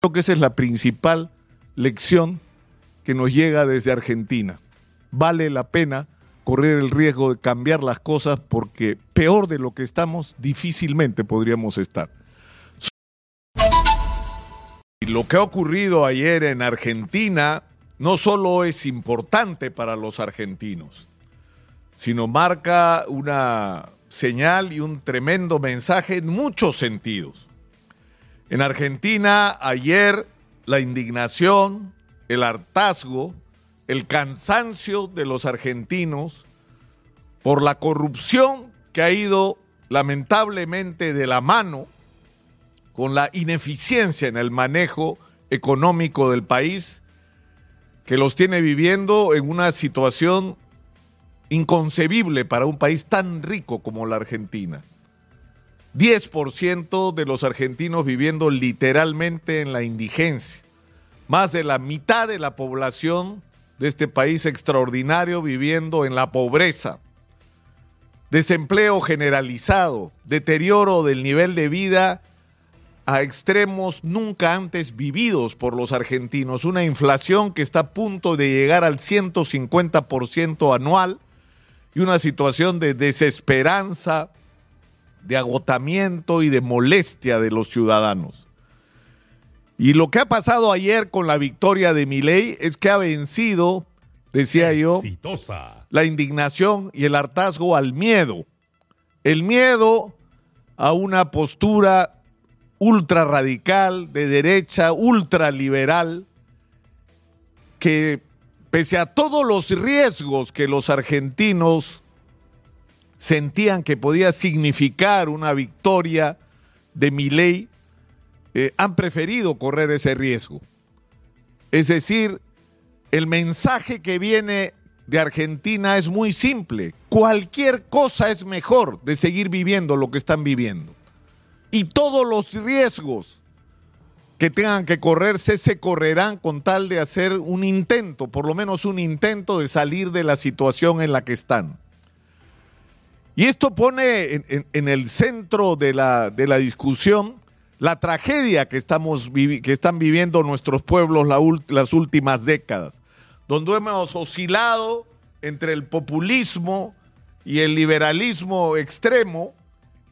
Creo que esa es la principal lección que nos llega desde Argentina. Vale la pena correr el riesgo de cambiar las cosas porque peor de lo que estamos difícilmente podríamos estar. Lo que ha ocurrido ayer en Argentina no solo es importante para los argentinos, sino marca una señal y un tremendo mensaje en muchos sentidos. En Argentina ayer la indignación, el hartazgo, el cansancio de los argentinos por la corrupción que ha ido lamentablemente de la mano con la ineficiencia en el manejo económico del país, que los tiene viviendo en una situación inconcebible para un país tan rico como la Argentina. 10% de los argentinos viviendo literalmente en la indigencia. Más de la mitad de la población de este país extraordinario viviendo en la pobreza. Desempleo generalizado, deterioro del nivel de vida a extremos nunca antes vividos por los argentinos, una inflación que está a punto de llegar al 150% anual y una situación de desesperanza, de agotamiento y de molestia de los ciudadanos. Y lo que ha pasado ayer con la victoria de Milei es que ha vencido, decía yo, la indignación y el hartazgo al miedo. El miedo a una postura ultra radical, de derecha, ultraliberal, que pese a todos los riesgos que los argentinos sentían que podía significar una victoria de mi ley, eh, han preferido correr ese riesgo. Es decir, el mensaje que viene de Argentina es muy simple. Cualquier cosa es mejor de seguir viviendo lo que están viviendo. Y todos los riesgos que tengan que correrse se correrán con tal de hacer un intento, por lo menos un intento de salir de la situación en la que están. Y esto pone en, el centro de la, de la, discusión la tragedia que, estamos que están viviendo nuestros pueblos las últimas décadas, donde hemos oscilado entre el populismo y el liberalismo extremo,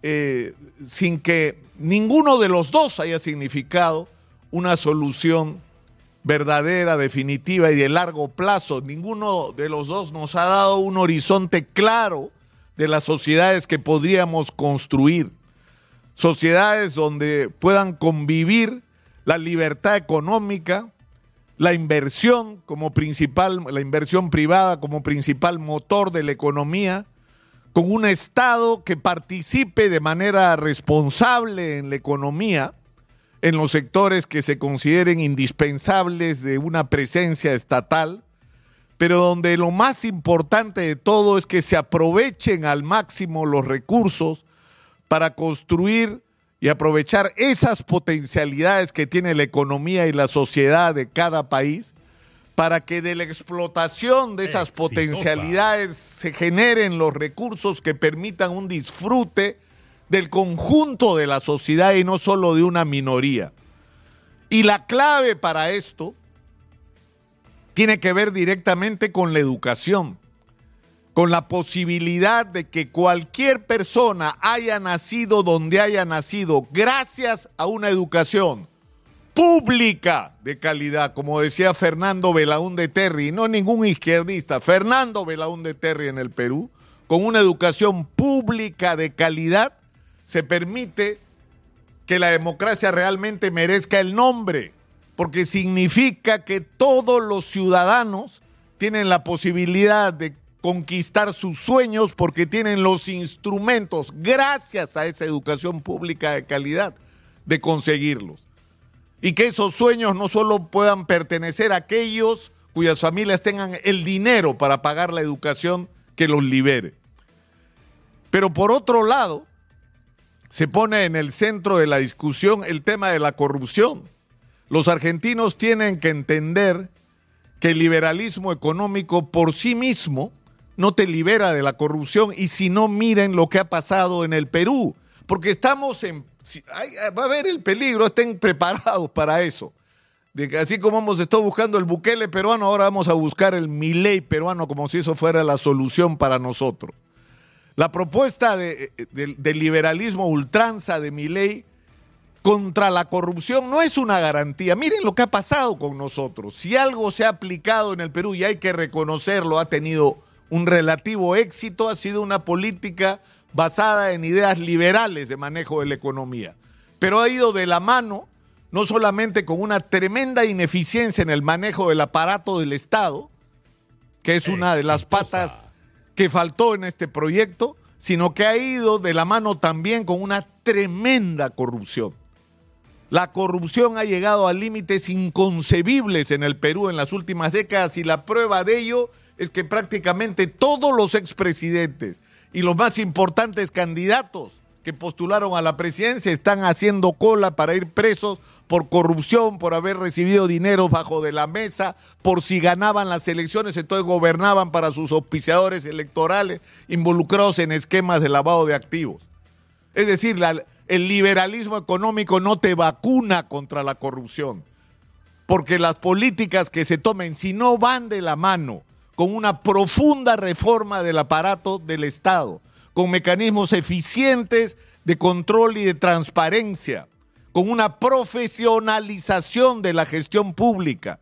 eh, sin que ninguno de los dos haya significado una solución verdadera, definitiva y de largo plazo. Ninguno de los dos nos ha dado un horizonte claro de las sociedades que podríamos construir. Sociedades donde puedan convivir la libertad económica, la inversión como principal, la inversión privada como principal motor de la economía, con un Estado que participe de manera responsable en la economía, en los sectores que se consideren indispensables de una presencia estatal, pero donde lo más importante de todo es que se aprovechen al máximo los recursos para construir y aprovechar esas potencialidades que tiene la economía y la sociedad de cada país para que de la explotación de esas potencialidades se generen los recursos que permitan un disfrute del conjunto de la sociedad y no solo de una minoría. Y la clave para esto tiene que ver directamente con la educación, con la posibilidad de que cualquier persona haya nacido donde haya nacido gracias a una educación pública de calidad, como decía Fernando de Terry, no ningún izquierdista, Fernando de Terry en el Perú, con una educación pública de calidad, se permite que la democracia realmente merezca el nombre porque significa que todos los ciudadanos tienen la posibilidad de conquistar sus sueños porque tienen los instrumentos, gracias a esa educación pública de calidad, de conseguirlos. Y que esos sueños no solo puedan pertenecer a aquellos cuyas familias tengan el dinero para pagar la educación que los libere. Pero por otro lado, se pone en el centro de la discusión el tema de la corrupción los argentinos tienen que entender que el liberalismo económico por sí mismo no te libera de la corrupción y si no miren lo que ha pasado en el Perú, porque estamos en va a haber el peligro, estén preparados para eso. De así como hemos estado buscando el Bukele peruano, ahora vamos a buscar el Milei peruano como si eso fuera la solución para nosotros. La propuesta de, del liberalismo ultranza de Milei contra la corrupción no es una garantía. Miren lo que ha pasado con nosotros. Si algo se ha aplicado en el Perú y hay que reconocerlo, ha tenido un relativo éxito, ha sido una política basada en ideas liberales de manejo de la economía. Pero ha ido de la mano no solamente con una tremenda ineficiencia en el manejo del aparato del Estado, que es una de las patas que faltó en este proyecto, sino que ha ido de la mano también con una tremenda corrupción. La corrupción ha llegado a límites inconcebibles en el Perú en las últimas décadas y la prueba de ello es que prácticamente todos los expresidentes y los más importantes candidatos que postularon a la presidencia están haciendo cola para ir presos por corrupción, por haber recibido dinero bajo de la mesa, por si ganaban las elecciones, entonces gobernaban para sus auspiciadores electorales involucrados en esquemas de lavado de activos. Es decir, el liberalismo económico no te vacuna contra la corrupción, porque las políticas que se tomen, si no van de la mano con una profunda reforma del aparato del Estado, con mecanismos eficientes de control y de transparencia, con una profesionalización de la gestión pública,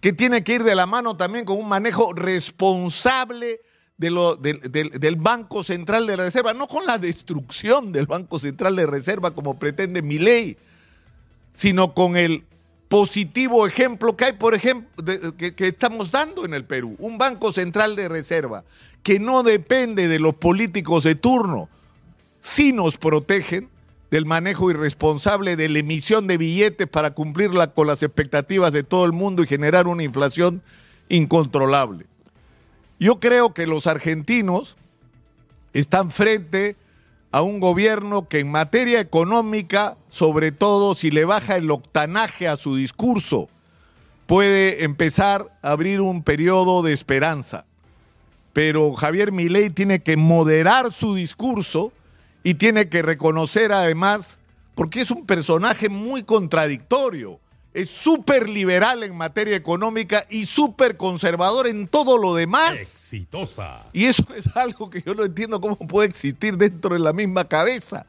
que tiene que ir de la mano también con un manejo responsable de lo, del Banco Central de Reserva, no con la destrucción del Banco Central de Reserva como pretende mi ley, sino con el positivo ejemplo que hay, por ejemplo, que, estamos dando en el Perú. Un Banco Central de Reserva que no depende de los políticos de turno, sí nos protegen del manejo irresponsable de la emisión de billetes para cumplir con las expectativas de todo el mundo y generar una inflación incontrolable. Yo creo que los argentinos están frente a un gobierno que en materia económica, sobre todo si le baja el octanaje a su discurso, puede empezar a abrir un periodo de esperanza. Pero Javier Milei tiene que moderar su discurso y tiene que reconocer además, porque es un personaje muy contradictorio, es súper liberal en materia económica y súper conservador en todo lo demás. Exitosa. Y eso es algo que yo no entiendo cómo puede existir dentro de la misma cabeza.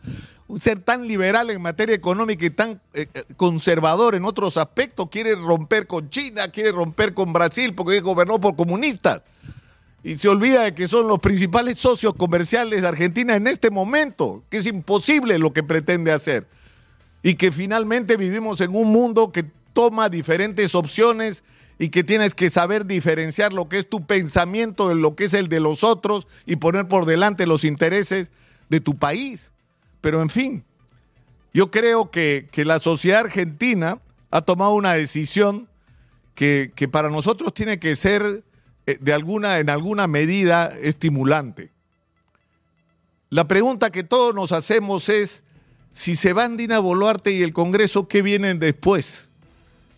Un ser tan liberal en materia económica y tan eh, eh, conservador en otros aspectos quiere romper con China, quiere romper con Brasil porque gobernó por comunistas. Y se olvida de que son los principales socios comerciales de Argentina en este momento, que es imposible lo que pretende hacer y que finalmente vivimos en un mundo que toma diferentes opciones y que tienes que saber diferenciar lo que es tu pensamiento de lo que es el de los otros y poner por delante los intereses de tu país. Pero en fin, yo creo que, que la sociedad argentina ha tomado una decisión que, que para nosotros tiene que ser eh, de alguna, en alguna medida estimulante. La pregunta que todos nos hacemos es, si se van Dina Boluarte y el Congreso, ¿qué vienen después?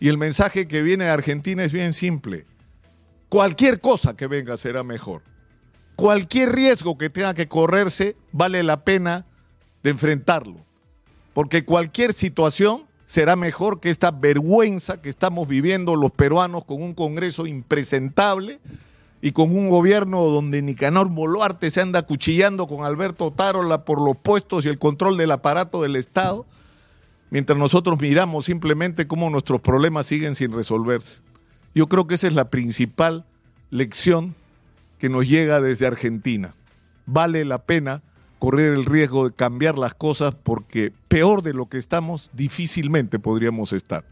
Y el mensaje que viene de Argentina es bien simple. Cualquier cosa que venga será mejor. Cualquier riesgo que tenga que correrse vale la pena de enfrentarlo. Porque cualquier situación será mejor que esta vergüenza que estamos viviendo los peruanos con un Congreso impresentable y con un gobierno donde Nicanor Boluarte se anda cuchillando con Alberto Tarola por los puestos y el control del aparato del Estado, mientras nosotros miramos simplemente cómo nuestros problemas siguen sin resolverse. Yo creo que esa es la principal lección que nos llega desde Argentina. Vale la pena correr el riesgo de cambiar las cosas porque peor de lo que estamos, difícilmente podríamos estar.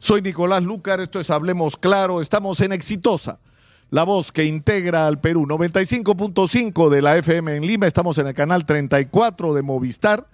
Soy Nicolás Lucar, esto es Hablemos Claro, estamos en Exitosa la voz que integra al Perú. 95.5 de la FM en Lima, estamos en el canal 34 de Movistar